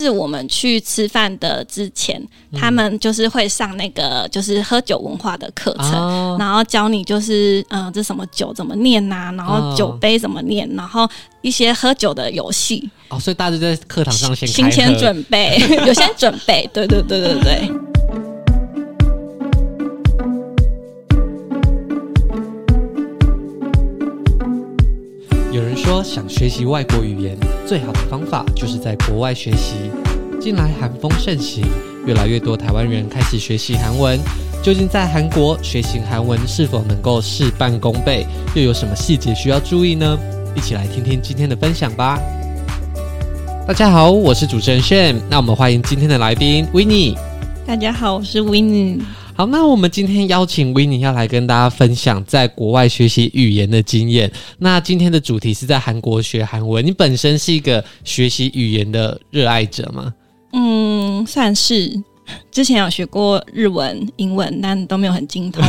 是我们去吃饭的之前，嗯、他们就是会上那个就是喝酒文化的课程，哦、然后教你就是嗯、呃，这什么酒怎么念呐、啊，然后酒杯怎么念，哦、然后一些喝酒的游戏。哦，所以大家就在课堂上先提前准备，有先准备，对对对对对。想学习外国语言，最好的方法就是在国外学习。近来韩风盛行，越来越多台湾人开始学习韩文。究竟在韩国学习韩文是否能够事半功倍？又有什么细节需要注意呢？一起来听听今天的分享吧。大家好，我是主持人 Shane，。那我们欢迎今天的来宾 Winnie。大家好，我是 Winnie。好，那我们今天邀请 Winnie 要来跟大家分享在国外学习语言的经验。那今天的主题是在韩国学韩文。你本身是一个学习语言的热爱者吗？嗯，算是。之前有学过日文、英文，但都没有很精通。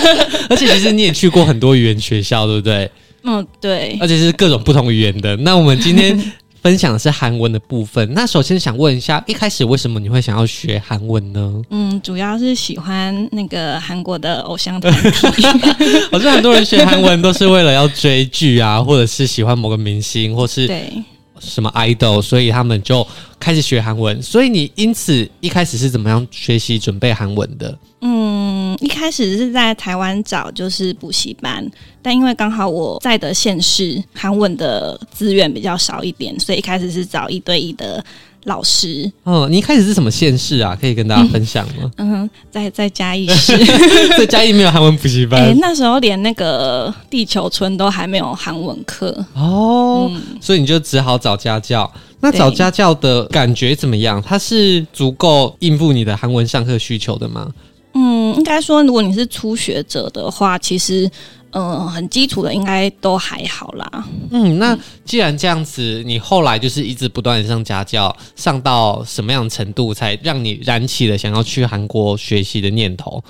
而且其实你也去过很多语言学校，对不对？嗯，对。而且是各种不同语言的。那我们今天。分享的是韩文的部分。那首先想问一下，一开始为什么你会想要学韩文呢？嗯，主要是喜欢那个韩国的偶像团体。好像很多人学韩文都是为了要追剧啊，或者是喜欢某个明星，或是对。什么 idol，所以他们就开始学韩文。所以你因此一开始是怎么样学习准备韩文的？嗯，一开始是在台湾找就是补习班，但因为刚好我在的县市韩文的资源比较少一点，所以一开始是找一对一的。老师，哦，你一开始是什么县市啊？可以跟大家分享吗？嗯哼，在在嘉义市，在嘉义没有韩文补习班。哎，那时候连那个地球村都还没有韩文课哦，嗯、所以你就只好找家教。那找家教的感觉怎么样？它是足够应付你的韩文上课需求的吗？嗯，应该说，如果你是初学者的话，其实。嗯、呃，很基础的应该都还好啦。嗯，那既然这样子，你后来就是一直不断的上家教，上到什么样程度才让你燃起了想要去韩国学习的念头？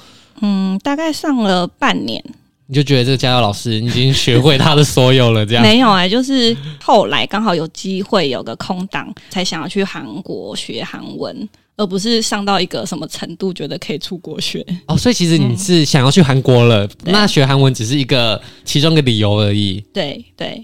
嗯，大概上了半年，你就觉得这个家教老师已经学会他的所有了，这样？没有啊、欸，就是后来刚好有机会有个空档，才想要去韩国学韩文。而不是上到一个什么程度，觉得可以出国学哦。所以其实你是想要去韩国了，嗯、那学韩文只是一个其中一个理由而已。对对。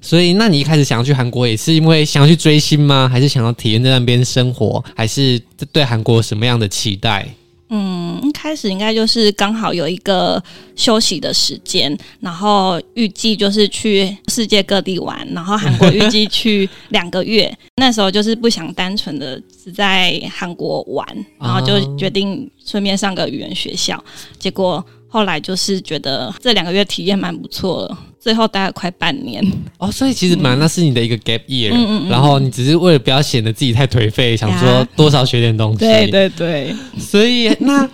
所以，那你一开始想要去韩国，也是因为想要去追星吗？还是想要体验在那边生活？还是对韩国有什么样的期待？嗯，一开始应该就是刚好有一个休息的时间，然后预计就是去世界各地玩，然后韩国预计去两个月。那时候就是不想单纯的只在韩国玩，然后就决定顺便上个语言学校。结果后来就是觉得这两个月体验蛮不错的。最后待了快半年哦，所以其实蛮那是你的一个 gap year，嗯嗯嗯，然后你只是为了不要显得自己太颓废，想说多少学点东西。对对对，所以那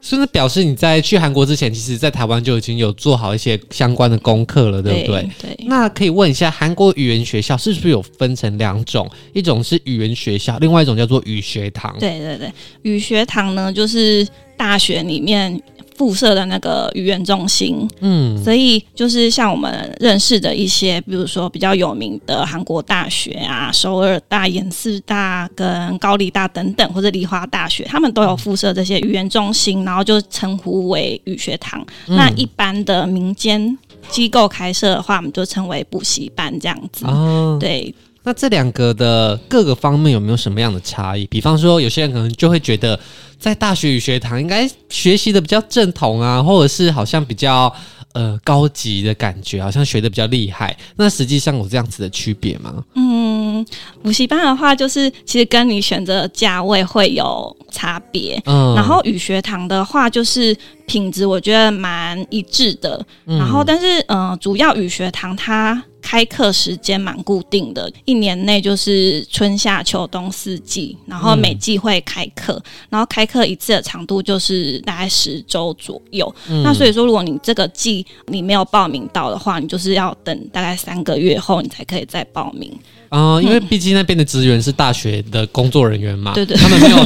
所以那表示你在去韩国之前，其实在台湾就已经有做好一些相关的功课了，对不对？对。对，那可以问一下，韩国语言学校是不是有分成两种？一种是语言学校，另外一种叫做语学堂。对对对，语学堂呢，就是大学里面。附设的那个语言中心，嗯，所以就是像我们认识的一些，比如说比较有名的韩国大学啊，首尔大、延世大跟高丽大等等，或者梨花大学，他们都有附设这些语言中心，然后就称呼为语学堂。嗯、那一般的民间机构开设的话，我们就称为补习班这样子。哦，对。那这两个的各个方面有没有什么样的差异？比方说，有些人可能就会觉得，在大学与学堂应该学习的比较正统啊，或者是好像比较呃高级的感觉，好像学的比较厉害。那实际上有这样子的区别吗？嗯，补习班的话，就是其实跟你选择的价位会有差别。嗯，然后与学堂的话，就是品质我觉得蛮一致的。嗯，然后但是嗯、呃，主要与学堂它。开课时间蛮固定的，一年内就是春夏秋冬四季，然后每季会开课，嗯、然后开课一次的长度就是大概十周左右。嗯、那所以说，如果你这个季你没有报名到的话，你就是要等大概三个月后，你才可以再报名。啊、呃，因为毕竟那边的职员是大学的工作人员嘛，对对，他们没有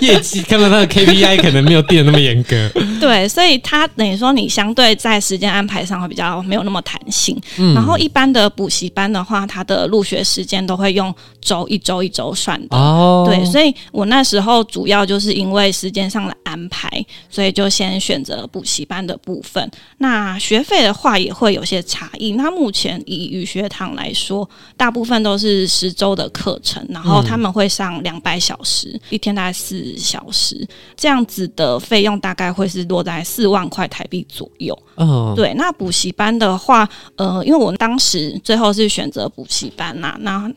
业绩，看到他的 KPI 可能没有定的那么严格。对，所以他等于说你相对在时间安排上会比较没有那么弹性。嗯，然后一般的补习班的话，它的入学时间都会用周一周一周算的。哦，对，所以我那时候主要就是因为时间上的安排，所以就先选择补习班的部分。那学费的话也会有些差异。那目前以语学堂来说，大部分都是十周的课程，然后他们会上两百小时，嗯、一天大概四小时，这样子的费用大概会是落在四万块台币左右。嗯，对。那补习班的话，呃，因为我当时最后是选择补习班呐，那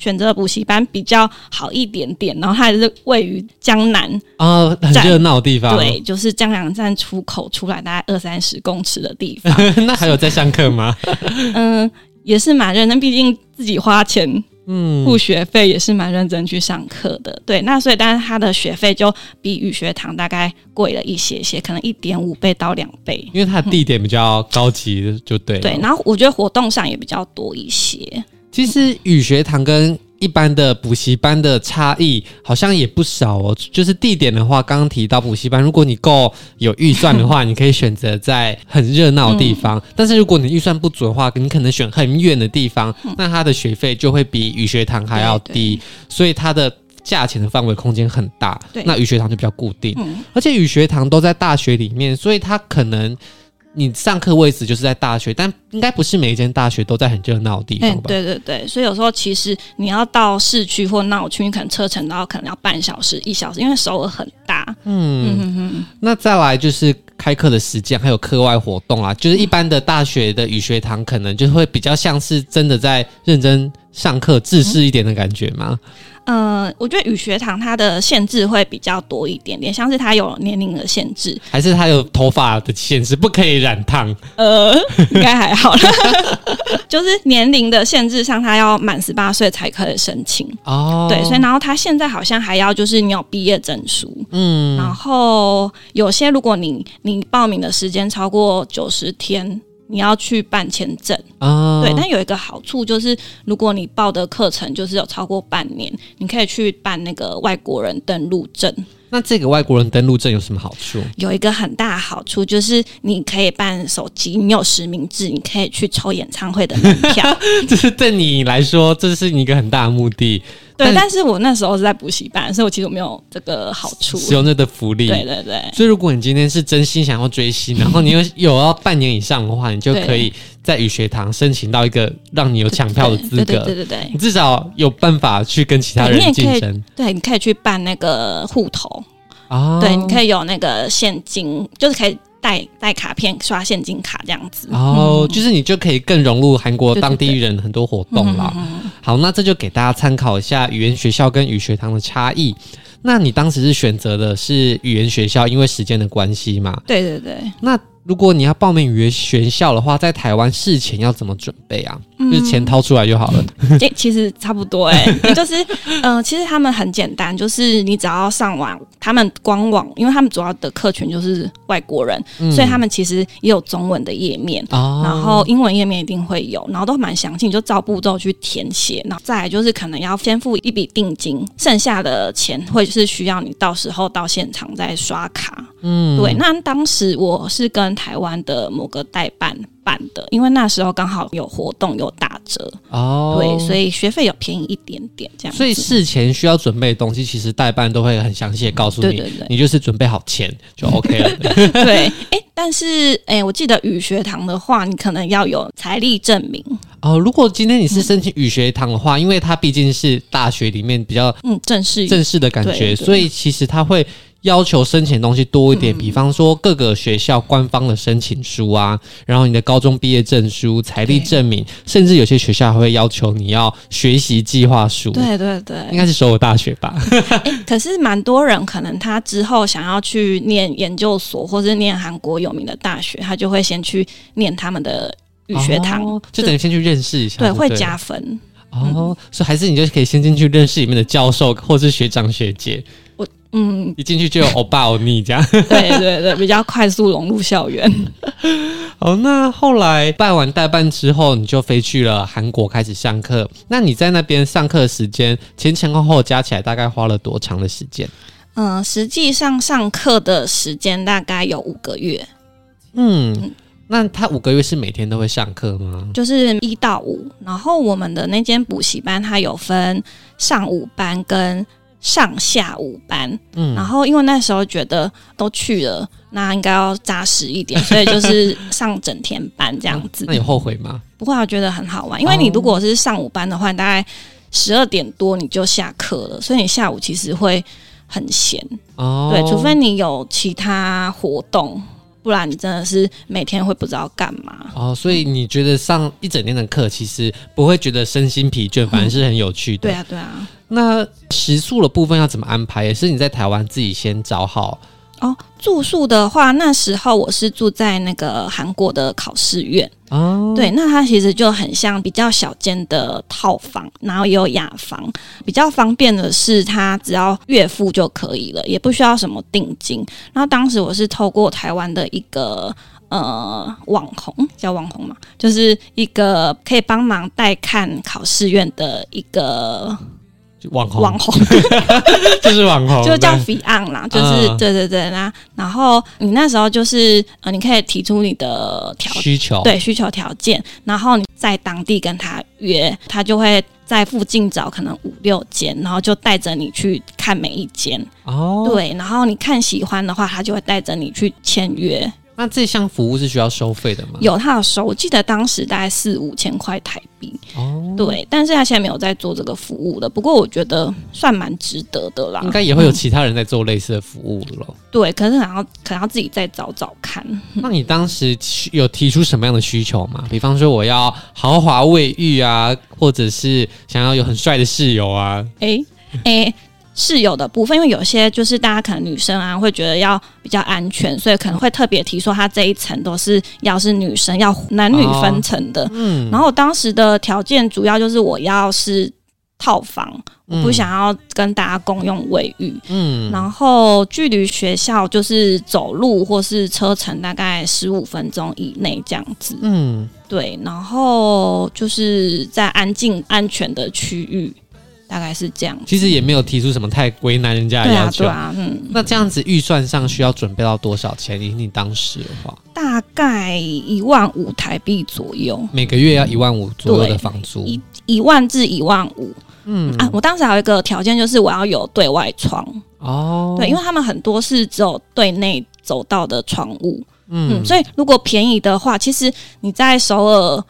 选择补习班比较好一点点，然后它还是位于江南啊，很热闹的地方。对，就是江南站出口出来大概二三十公尺的地方。那还有在上课吗？嗯，也是蛮认真，毕竟自己花钱。嗯，付学费也是蛮认真去上课的，对，那所以但是他的学费就比语学堂大概贵了一些些，可能一点五倍到两倍，因为它的地点比较高级，就对、嗯。对，然后我觉得活动上也比较多一些。其实语学堂跟一般的补习班的差异好像也不少哦，就是地点的话，刚刚提到补习班，如果你够有预算的话，你可以选择在很热闹的地方；嗯、但是如果你预算不足的话，你可能选很远的地方，嗯、那它的学费就会比语学堂还要低，所以它的价钱的范围空间很大。那语学堂就比较固定，嗯、而且语学堂都在大学里面，所以它可能。你上课位置就是在大学，但应该不是每一间大学都在很热闹的地方吧？对对对，所以有时候其实你要到市区或闹区，你可能车程都要可能要半小时、一小时，因为首尔很大。嗯，那再来就是开课的时间，还有课外活动啊，就是一般的大学的语学堂，可能就会比较像是真的在认真上课、自式一点的感觉吗？嗯我觉得语学堂它的限制会比较多一点点，像是它有年龄的限制，还是它有头发的限制，不可以染烫？呃，应该还好啦，就是年龄的限制上，它要满十八岁才可以申请哦。对，所以然后它现在好像还要就是你有毕业证书，嗯，然后有些如果你你报名的时间超过九十天。你要去办签证啊？对，但有一个好处就是，如果你报的课程就是有超过半年，你可以去办那个外国人登录证。那这个外国人登录证有什么好处？有一个很大的好处就是，你可以办手机，你有实名制，你可以去抽演唱会的门票。这是对你来说，这是你一个很大的目的。对，但，是我那时候是在补习班，所以我其实没有这个好处，使用这个福利。对对对。所以，如果你今天是真心想要追星，然后你有有要半年以上的话，你就可以在语学堂申请到一个让你有抢票的资格。对对，对对对对，你至少有办法去跟其他人竞争。对，你可以去办那个户头啊，对，你可以有那个现金，就是可以。带带卡片刷现金卡这样子，然后、哦嗯、就是你就可以更融入韩国当地人很多活动了。好，那这就给大家参考一下语言学校跟语学堂的差异。那你当时是选择的是语言学校，因为时间的关系嘛？对对对。那如果你要报名语言学校的话，在台湾事前要怎么准备啊？嗯、就是钱掏出来就好了。欸、其实差不多哎、欸，就是嗯、呃，其实他们很简单，就是你只要上网，他们官网，因为他们主要的客群就是外国人，嗯、所以他们其实也有中文的页面，哦、然后英文页面一定会有，然后都蛮详细，你就照步骤去填写。然后再来就是可能要先付一笔定金，剩下的钱会是需要你到时候到现场再刷卡。嗯，对。那当时我是跟台湾的某个代办办的，因为那时候刚好有活动有打折哦，对，所以学费有便宜一点点这样。所以事前需要准备的东西，其实代办都会很详细的告诉你，对对对，你就是准备好钱就 OK 了。对，哎、欸，但是哎、欸，我记得语学堂的话，你可能要有财力证明哦。如果今天你是申请语学堂的话，嗯、因为它毕竟是大学里面比较嗯正式正式的感觉，所以其实它会。要求申请的东西多一点，比方说各个学校官方的申请书啊，然后你的高中毕业证书、财力证明，甚至有些学校还会要求你要学习计划书。对对对，应该是首尔大学吧？欸，可是蛮多人可能他之后想要去念研究所，或是念韩国有名的大学，他就会先去念他们的语学堂，哦，就等于先去认识一下，对，会加分。哦，所以还是你就可以先进去认识里面的教授或是学长学姐。我嗯，一进去就有欧巴欧尼这样。对对对，比较快速融入校园。好，那后来办完代办之后，你就飞去了韩国开始上课。那你在那边上课的时间前前后后加起来大概花了多长的时间？嗯、呃，实际上上课的时间大概有五个月。嗯，嗯，那他五个月是每天都会上课吗？就是一到五。然后我们的那间补习班，它有分上午班跟上下午班。嗯，然后因为那时候觉得都去了，那应该要扎实一点，所以就是上整天班这样子。嗯、那你后悔吗？不会，我觉得很好玩。因为你如果是上午班的话，大概十二点多你就下课了，所以你下午其实会很闲。哦，对，除非你有其他活动。不然你真的是每天会不知道干嘛哦，所以你觉得上一整天的课，其实不会觉得身心疲倦，反而是很有趣的。对啊，对啊。那食宿的部分要怎么安排？也是你在台湾自己先找好。哦，住宿的话，那时候我是住在那个韩国的考试院。哦，对，那它其实就很像比较小间的套房，然后也有雅房。比较方便的是，它只要月付就可以了，也不需要什么定金。然后当时我是透过台湾的一个呃网红，叫网红嘛，就是一个可以帮忙带看考试院的一个。网红，网红。就是网红，就叫 Fion 啦，就是、嗯、对对对，那然后你那时候就是呃，你可以提出你的条需求，对需求条件，然后你在当地跟他约，他就会在附近找可能五六间，然后就带着你去看每一间。哦，对，然后你看喜欢的话，他就会带着你去签约。那这项服务是需要收费的吗？有，他有收，我记得当时大概四五千块台币。哦，对，但是他现在没有在做这个服务了。不过我觉得算蛮值得的啦。应该也会有其他人在做类似的服务了。嗯、对，可是可能要可能要自己再找找看。那你当时有提出什么样的需求吗？比方说我要豪华卫浴啊，或者是想要有很帅的室友啊？哎哎。诶室友的部分，因为有些就是大家可能女生啊会觉得要比较安全，所以可能会特别提说他这一层都是要是女生要男女分层的。哦、嗯，然后当时的条件主要就是我要是套房，嗯、我不想要跟大家共用卫浴。嗯，然后距离学校就是走路或是车程大概十五分钟以内这样子。嗯，对，然后就是在安静安全的区域。大概是这样，其实也没有提出什么太为难人家的要求。对啊，对啊，嗯。那这样子预算上需要准备到多少钱？以你当时的话，大概一万五台币左右，每个月要一万五左右的房租，一一万至一万五。嗯啊，我当时还有一个条件，就是我要有对外窗哦。对，因为他们很多是只有对内走道的窗户，嗯，嗯，所以如果便宜的话，其实你在首尔。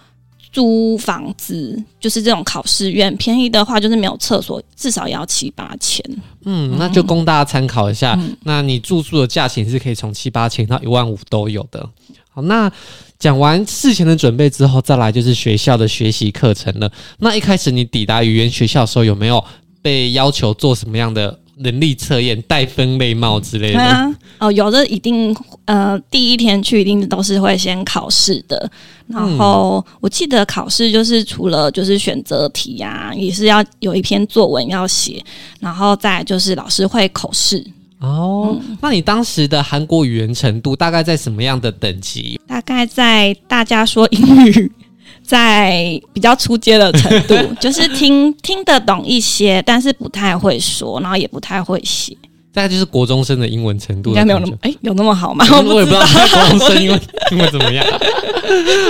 租房子就是这种考试院，便宜的话就是没有厕所，至少也要七八千。嗯，那就供大家参考一下。嗯、那你住宿的价钱是可以从七八千到一万五都有的。好，那讲完事前的准备之后，再来就是学校的学习课程了。那一开始你抵达语言学校的时候，有没有被要求做什么样的？能力测验、戴分类帽之类的。对啊，哦，有的一定，呃，第一天去一定都是会先考试的。然后我记得考试就是除了就是选择题呀、啊，也是要有一篇作文要写，然后再就是老师会口试。哦，嗯、那你当时的韩国语言程度大概在什么样的等级？大概在大家说英语。在比较出街的程度，就是听听得懂一些，但是不太会说，然后也不太会写。大概就是国中生的英文程度，应该没有那么哎、欸，有那么好吗？我也不知道。国中生英文英文怎么样。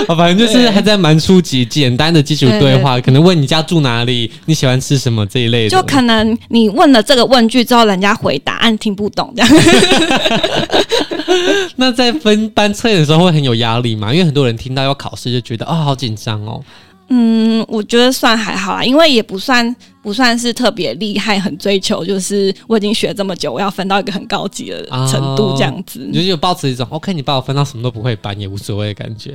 好，反正就是还在蛮初级、简单的基础对话，对可能问你家住哪里，你喜欢吃什么这一类的。就可能你问了这个问句之后，人家回答，按听不懂这样。那在分班测验的时候会很有压力吗？因为很多人听到要考试就觉得啊、哦，好紧张哦。嗯，我觉得算还好啦，因为也不算不算是特别厉害，很追求，就是我已经学这么久，我要分到一个很高级的程度这样子。哦、你就有抱持一种 OK，你把我分到什么都不会班也无所谓的感觉。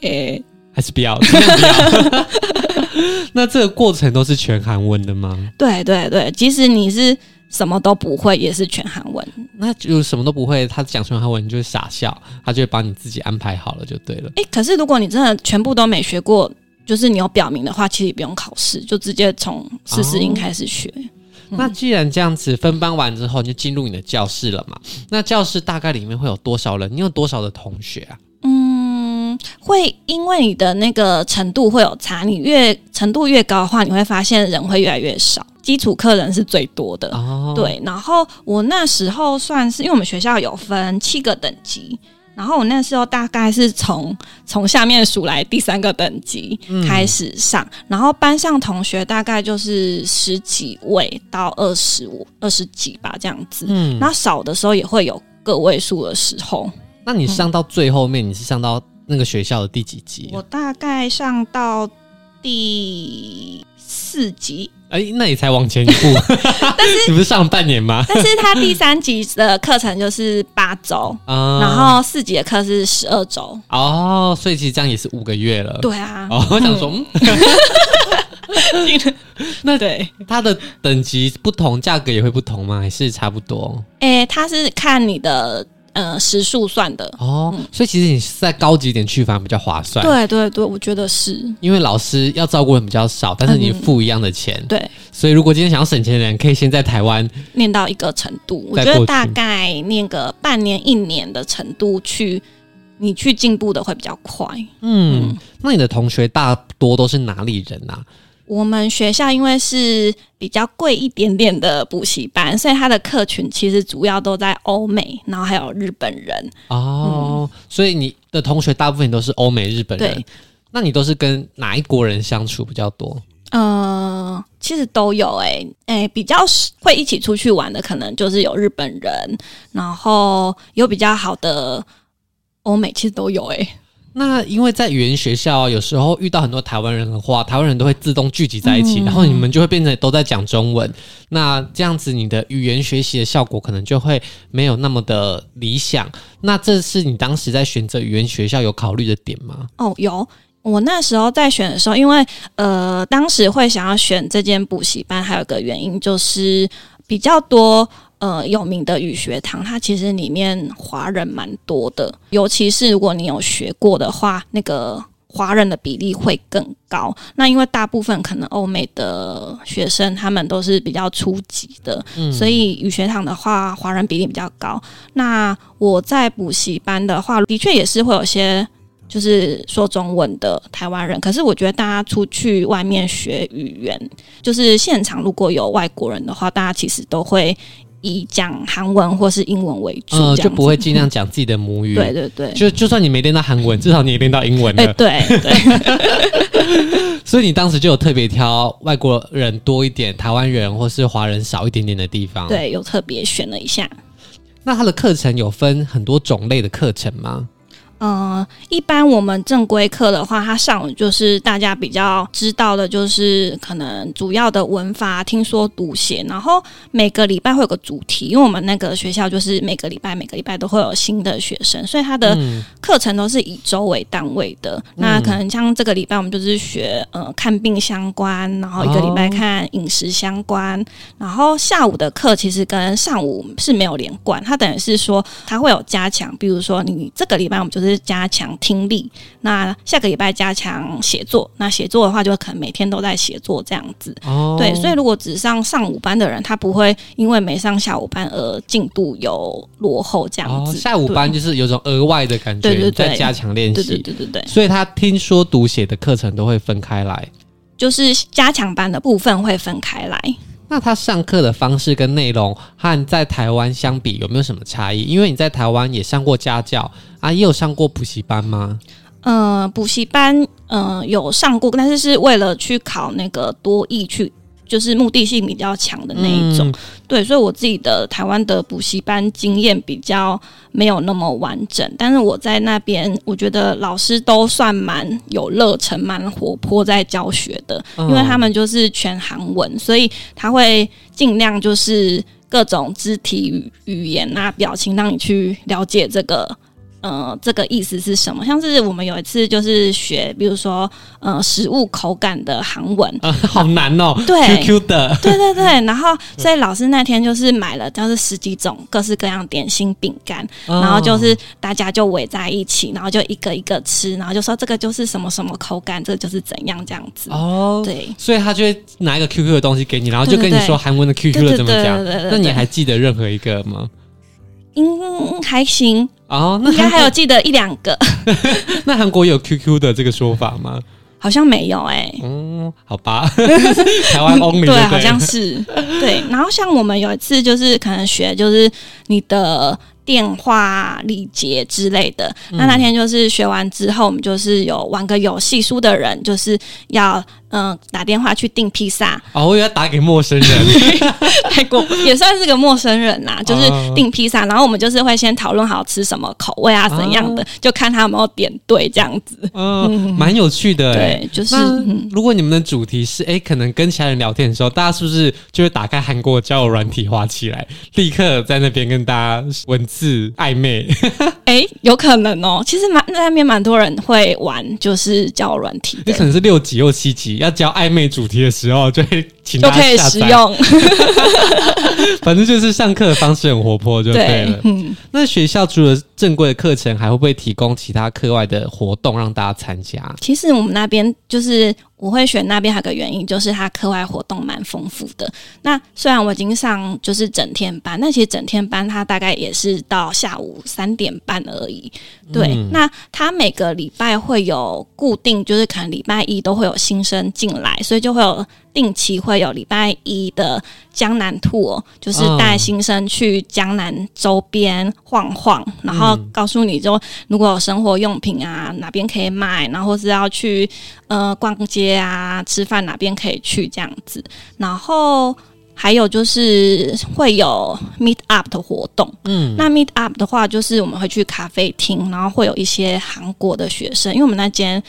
诶、欸，还是不要，不要。那这个过程都是全韩文的吗？对对对，即使你是。什么都不会，也是全韩文。那就什么都不会，他讲全韩文，你就会傻笑，他就会把你自己安排好了，就对了。诶，可是如果你真的全部都没学过，就是你有表明的话，其实也不用考试，就直接从四十音开始学。那既然这样子分班完之后，你就进入你的教室了嘛？那教室大概里面会有多少人？你有多少的同学啊？嗯，会因为你的那个程度会有差，你越程度越高的话，你会发现人会越来越少。基础课人是最多的。哦，对，然后我那时候算是，因为我们学校有分七个等级。然后我那时候大概是从从下面数来第三个等级开始上，嗯、然后班上同学大概就是十几位到二十五、二十几吧这样子。嗯，那少的时候也会有个位数的时候。那你上到最后面，嗯、你是上到那个学校的第几级？我大概上到第四级。哎、欸，那你才往前一步，但是 你不是上半年吗？但是他第三级的课程就是八周，嗯、然后四级的课是十二周。哦，所以其实这样也是五个月了。对啊。哦，我想说，嗯、那对它的等级不同，价格也会不同吗？还是差不多？哎、欸，他是看你的。呃，时数算的哦，嗯、所以其实你是在高级点去反而比较划算。对对对，我觉得是，因为老师要照顾人比较少，但是你付一样的钱。嗯、对，所以如果今天想要省钱的人，可以先在台湾念到一个程度，我觉得大概念个半年一年的程度去，你去进步的会比较快。嗯，嗯，那你的同学大多都是哪里人啊？我们学校因为是比较贵一点点的补习班，所以它的客群其实主要都在欧美，然后还有日本人。哦，嗯、所以你的同学大部分都是欧美日本人。那你都是跟哪一国人相处比较多？呃，其实都有诶、欸，诶、欸，比较会一起出去玩的，可能就是有日本人，然后有比较好的欧美，其实都有诶、欸。那因为在语言学校，有时候遇到很多台湾人的话，台湾人都会自动聚集在一起，嗯、然后你们就会变成都在讲中文。那这样子，你的语言学习的效果可能就会没有那么的理想。那这是你当时在选择语言学校有考虑的点吗？哦，有。我那时候在选的时候，因为呃，当时会想要选这间补习班，还有个原因就是比较多。呃，有名的语学堂，它其实里面华人蛮多的，尤其是如果你有学过的话，那个华人的比例会更高。那因为大部分可能欧美的学生他们都是比较初级的，嗯、所以语学堂的话，华人比例比较高。那我在补习班的话，的确也是会有些就是说中文的台湾人，可是我觉得大家出去外面学语言，就是现场如果有外国人的话，大家其实都会。以讲韩文或是英文为主，嗯，就不会尽量讲自己的母语。对对对，就就算你没练到韩文，至少你也练到英文了。欸、对对。所以你当时就有特别挑外国人多一点，台湾人或是华人少一点点的地方。对，有特别选了一下。那他的课程有分很多种类的课程吗？嗯，一般我们正规课的话，它上午就是大家比较知道的，就是可能主要的文法、听说读写，然后每个礼拜会有个主题，因为我们那个学校就是每个礼拜每个礼拜都会有新的学生，所以它的课程都是以周为单位的。嗯、那可能像这个礼拜我们就是学呃看病相关，然后一个礼拜看饮食相关，哦、然后下午的课其实跟上午是没有连贯，它等于是说它会有加强，比如说你这个礼拜我们就是。加强听力，那下个礼拜加强写作。那写作的话，就可能每天都在写作这样子。哦，对，所以如果只上上午班的人，他不会因为没上下午班而进度有落后这样子。哦，下午班就是有种额外的感觉，对对对，在加强练习。对对对对对。所以他听说读写的课程都会分开来，就是加强班的部分会分开来。那他上课的方式跟内容和在台湾相比有没有什么差异？因为你在台湾也上过家教啊，也有上过补习班吗？嗯，补习班嗯有上过，但是是为了去考那个多益去。就是目的性比较强的那一种，嗯、对，所以我自己的台湾的补习班经验比较没有那么完整，但是我在那边，我觉得老师都算蛮有热忱、蛮活泼在教学的，因为他们就是全韩文，所以他会尽量就是各种肢体语言啊、表情，让你去了解这个。呃，这个意思是什么？像是我们有一次就是学，比如说呃，食物口感的韩文，呃，好难哦。对，Q Q 的，对对对。然后，所以老师那天就是买了，就是十几种各式各样点心饼干，哦、然后就是大家就围在一起，然后就一个一个吃，然后就说这个就是什么什么口感，这个就是怎样这样子。哦，对。所以他就会拿一个 Q Q 的东西给你，然后就跟你说韩文的 Q Q 的怎么讲。那你还记得任何一个吗？嗯，还行。哦，那应该还有记得一两个。那韩国有 QQ 的这个说法吗？好像没有哎、欸。嗯，好吧，台湾 only 对，好像是对。然后像我们有一次就是可能学就是你的。电话礼节之类的，那那天就是学完之后，我们就是有玩个游戏，输的人就是要嗯、呃、打电话去订披萨。哦，我以为打给陌生人，太过也算是个陌生人呐，就是订披萨，然后我们就是会先讨论好吃什么口味啊，怎样的，就看他有没有点对这样子。嗯，蛮有趣的。对，就是如果你们的主题是哎，可能跟其他人聊天的时候，大家是不是就会打开韩国交友软体滑起来，立刻在那边跟大家文。字暧昧，哎、欸，有可能哦。其实蛮那边蛮多人会玩，就是交友软体。你可能是六级又七级，要教暧昧主题的时候，就会请就可以使用。反正就是上课的方式很活泼，就对了。对嗯、那学校除了正规的课程，还会不会提供其他课外的活动让大家参加？其实我们那边就是。我会选那边还有个原因，就是它课外活动蛮丰富的。那虽然我已经上就是整天班，那其实整天班它大概也是到下午三点半而已。对，嗯、那它每个礼拜会有固定，就是可能礼拜一都会有新生进来，所以就会有。定期会有礼拜一的江南 tour，就是带新生去江南周边晃晃，嗯、然后告诉你就如果有生活用品啊，哪边可以买，然后是要去呃逛街啊、吃饭哪边可以去这样子。然后还有就是会有 meet up 的活动，嗯，那 meet up 的话就是我们会去咖啡厅，然后会有一些韩国的学生，因为我们那间。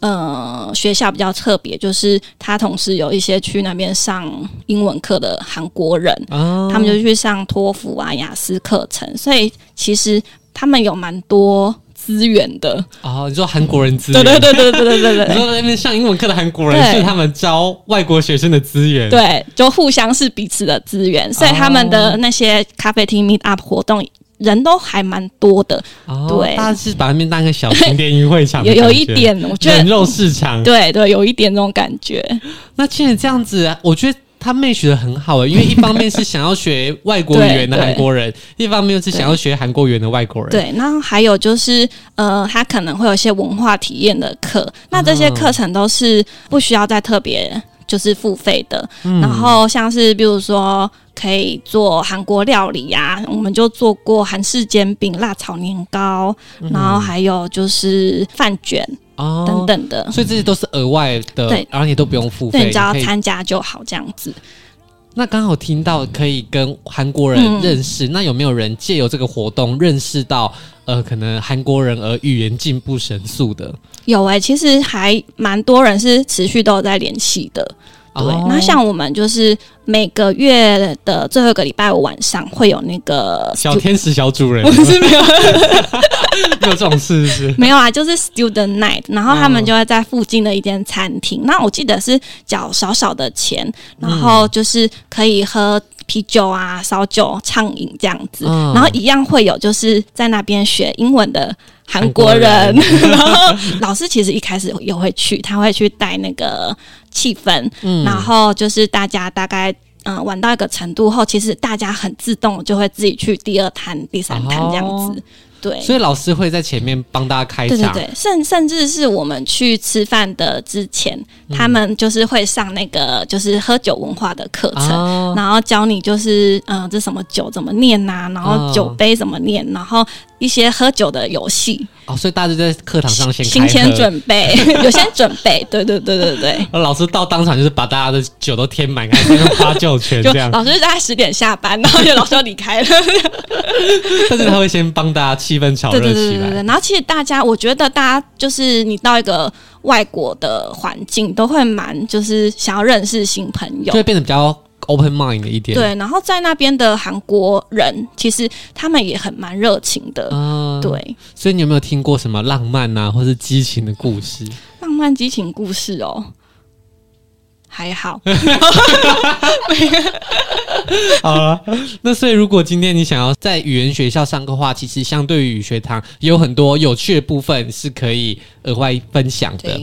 嗯学校比较特别就是他同时有一些去那边上英文课的韩国人他们就去上托福啊雅思课程所以其实他们有蛮多资源的。哦你说韩国人资源。对对对对对对对你说在那边上英文课的韩国人是他们招外国学生的资源。对就互相是彼此的资源所以他们的那些咖啡厅 meet up 活动人都还蛮多的，哦、对，大家是把那边当个小型电影会场，有有一点，我觉得人肉市场，对对，有一点那种感觉。那既然这样子，我觉得他妹学的很好诶，因为一方面是想要学外国语言的韩国人，一方面又是想要学韩国语言的外国人。对，然后还有就是，呃，他可能会有一些文化体验的课，那这些课程都是不需要再特别。就是付费的，嗯、然后像是比如说可以做韩国料理呀、啊，我们就做过韩式煎饼、辣炒年糕，嗯、然后还有就是饭卷、哦、等等的，所以这些都是额外的，对，然后你都不用付费，对，你只要参加就好，这样子。那刚好听到可以跟韩国人认识，嗯、那有没有人借由这个活动认识到呃，可能韩国人而语言进步神速的？有哎、欸，其实还蛮多人是持续都有在联系的。对，哦、那像我们就是每个月的最后一个礼拜五晚上会有那个小天使小主人，不是没有。没有这种事是，是？没有啊，就是 student night，然后他们就会在附近的一间餐厅。哦、那我记得是缴少少的钱，然后就是可以喝啤酒啊、烧酒、畅饮这样子，嗯、然后一样会有就是在那边学英文的韩国人，然后老师其实一开始也会去，他会去带那个。气氛，嗯，然后就是大家大概嗯玩到一个程度后，其实大家很自动就会自己去第二摊、第三摊这样子。哦对，所以老师会在前面帮大家开场，对对对，甚甚至是我们去吃饭的之前，嗯、他们就是会上那个就是喝酒文化的课程，哦、然后教你就是嗯、呃，这什么酒怎么念呐、啊，然后酒杯怎么念，然后一些喝酒的游戏。哦，所以大家就在课堂上先行前准备，有先准备，对对对对对。老师到当场就是把大家的酒都添满，开始发酒拳这样。老师大概十点下班，然后就老师要离开了。但是他会先帮大家气氛炒热起来。对对对对对。然后其实大家，我觉得大家就是你到一个外国的环境，都会蛮就是想要认识新朋友，就会变得比较。Open mind 的一点，对，然后在那边的韩国人，其实他们也很蛮热情的，嗯、对。所以你有没有听过什么浪漫啊，或是激情的故事？浪漫激情故事哦，还好。好了，那所以如果今天你想要在语言学校上课的话，其实相对于语学堂也有很多有趣的部分是可以额外分享的。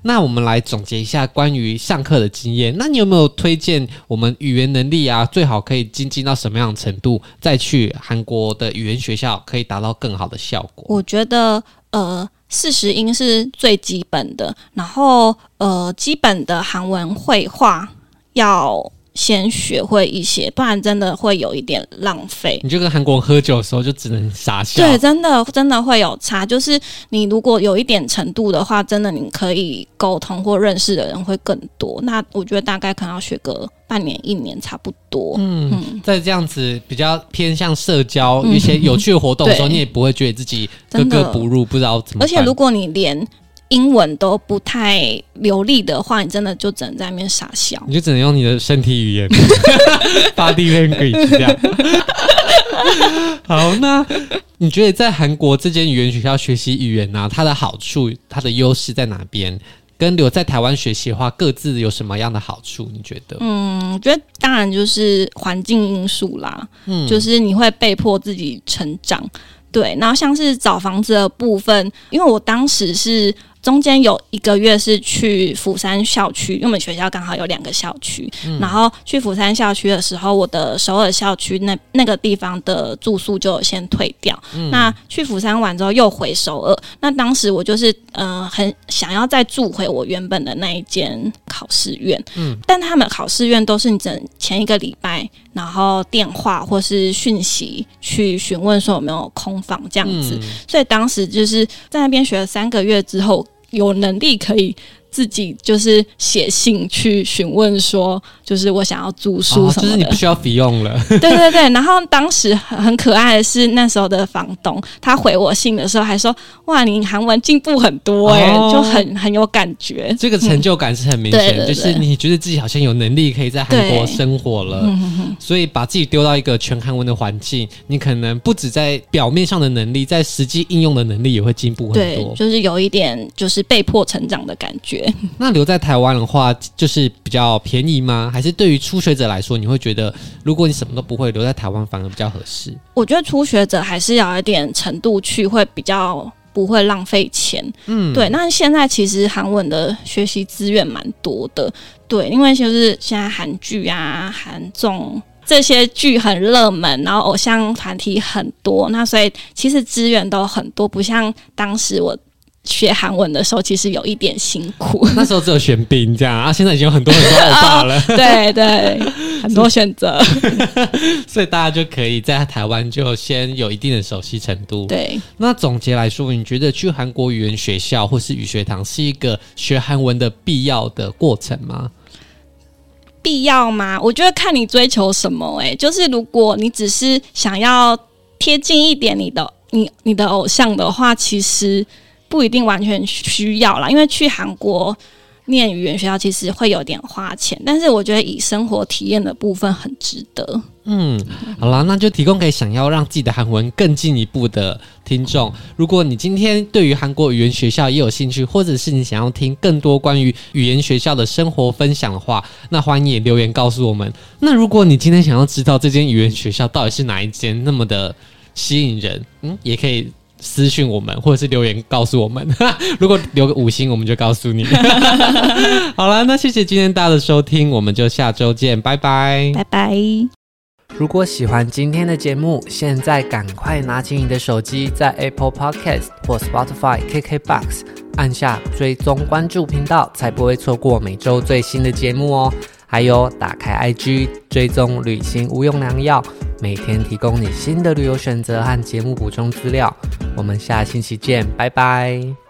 那我们来总结一下关于上课的经验。那你有没有推荐我们语言能力啊，最好可以精进到什么样的程度，再去韩国的语言学校可以达到更好的效果？我觉得，呃。四十音是最基本的，然后呃，基本的韩文绘画要。先学会一些，不然真的会有一点浪费。你就跟韩国人喝酒的时候，就只能傻笑。对，真的真的会有差。就是你如果有一点程度的话，真的你可以沟通或认识的人会更多。那我觉得大概可能要学个半年一年差不多。嗯，嗯，在这样子比较偏向社交、嗯、一些有趣的活动的时候，你也不会觉得自己格格不入，不知道怎么。而且如果你连英文都不太流利的话，你真的就只能在那边傻笑。你就只能用你的身体语言，body language 这样。好，那你觉得在韩国这间语言学校学习语言呢、啊，它的好处、它的优势在哪边？跟留在台湾学习的话，各自有什么样的好处？你觉得？嗯，我觉得当然就是环境因素啦。嗯，就是你会被迫自己成长。对，然后像是找房子的部分，因为我当时是。中间有一个月是去釜山校区，因为我们学校刚好有两个校区。嗯、然后去釜山校区的时候，我的首尔校区那那个地方的住宿就先退掉。嗯、那去釜山完之后又回首尔，那当时我就是呃很想要再住回我原本的那一间考试院。嗯，但他们考试院都是你整前一个礼拜，然后电话或是讯息去询问说有没有空房这样子。嗯、所以当时就是在那边学了三个月之后。有能力可以自己就是写信去询问说，就是我想要住宿什么的，哦，就是你不需要费用了。对对对，然后当时很可爱的是那时候的房东，他回我信的时候还说：“哇，你韩文进步很多哎，欸，哦，就很很有感觉。”这个成就感是很明显，就是你觉得自己好像有能力可以在韩国生活了，所以把自己丢到一个全韩文的环境，你可能不止在表面上的能力，在实际应用的能力也会进步很多。对，就是有一点就是被迫成长的感觉。那留在台湾的话，就是比较便宜吗？还是对于初学者来说，你会觉得如果你什么都不会，留在台湾反而比较合适？我觉得初学者还是要有一点程度去，会比较不会浪费钱。嗯，对。那现在其实韩文的学习资源蛮多的，对，因为就是现在韩剧啊、韩综这些剧很热门，然后偶像团体很多，那所以其实资源都很多，不像当时我。学韩文的时候，其实有一点辛苦。那时候只有玄彬这样啊，现在已经有很多很多欧巴了。哦。对对，很多选择，所以大家就可以在台湾就先有一定的熟悉程度。对，那总结来说，你觉得去韩国语言学校或是语学堂是一个学韩文的必要的过程吗？必要吗？我觉得看你追求什么。欸。哎，就是如果你只是想要贴近一点你的你你的偶像的话，其实。不一定完全需要啦，因为去韩国念语言学校其实会有点花钱，但是我觉得以生活体验的部分很值得。嗯，好啦，那就提供给想要让自己的韩文更进一步的听众。如果你今天对于韩国语言学校也有兴趣，或者是你想要听更多关于语言学校的生活分享的话，那欢迎也留言告诉我们。那如果你今天想要知道这间语言学校到底是哪一间那么的吸引人，嗯，也可以。私讯我们，或者是留言告诉我们。如果留个五星，我们就告诉你。好了，那谢谢今天大家的收听，我们就下周见，拜拜，拜拜。如果喜欢今天的节目，现在赶快拿起你的手机，在 Apple Podcast 或 Spotify、KKBox 按下追踪关注频道，才不会错过每周最新的节目哦。还有，打开 IG 追踪旅行无用良药，每天提供你新的旅游选择和节目补充资料。我们下星期见，拜拜。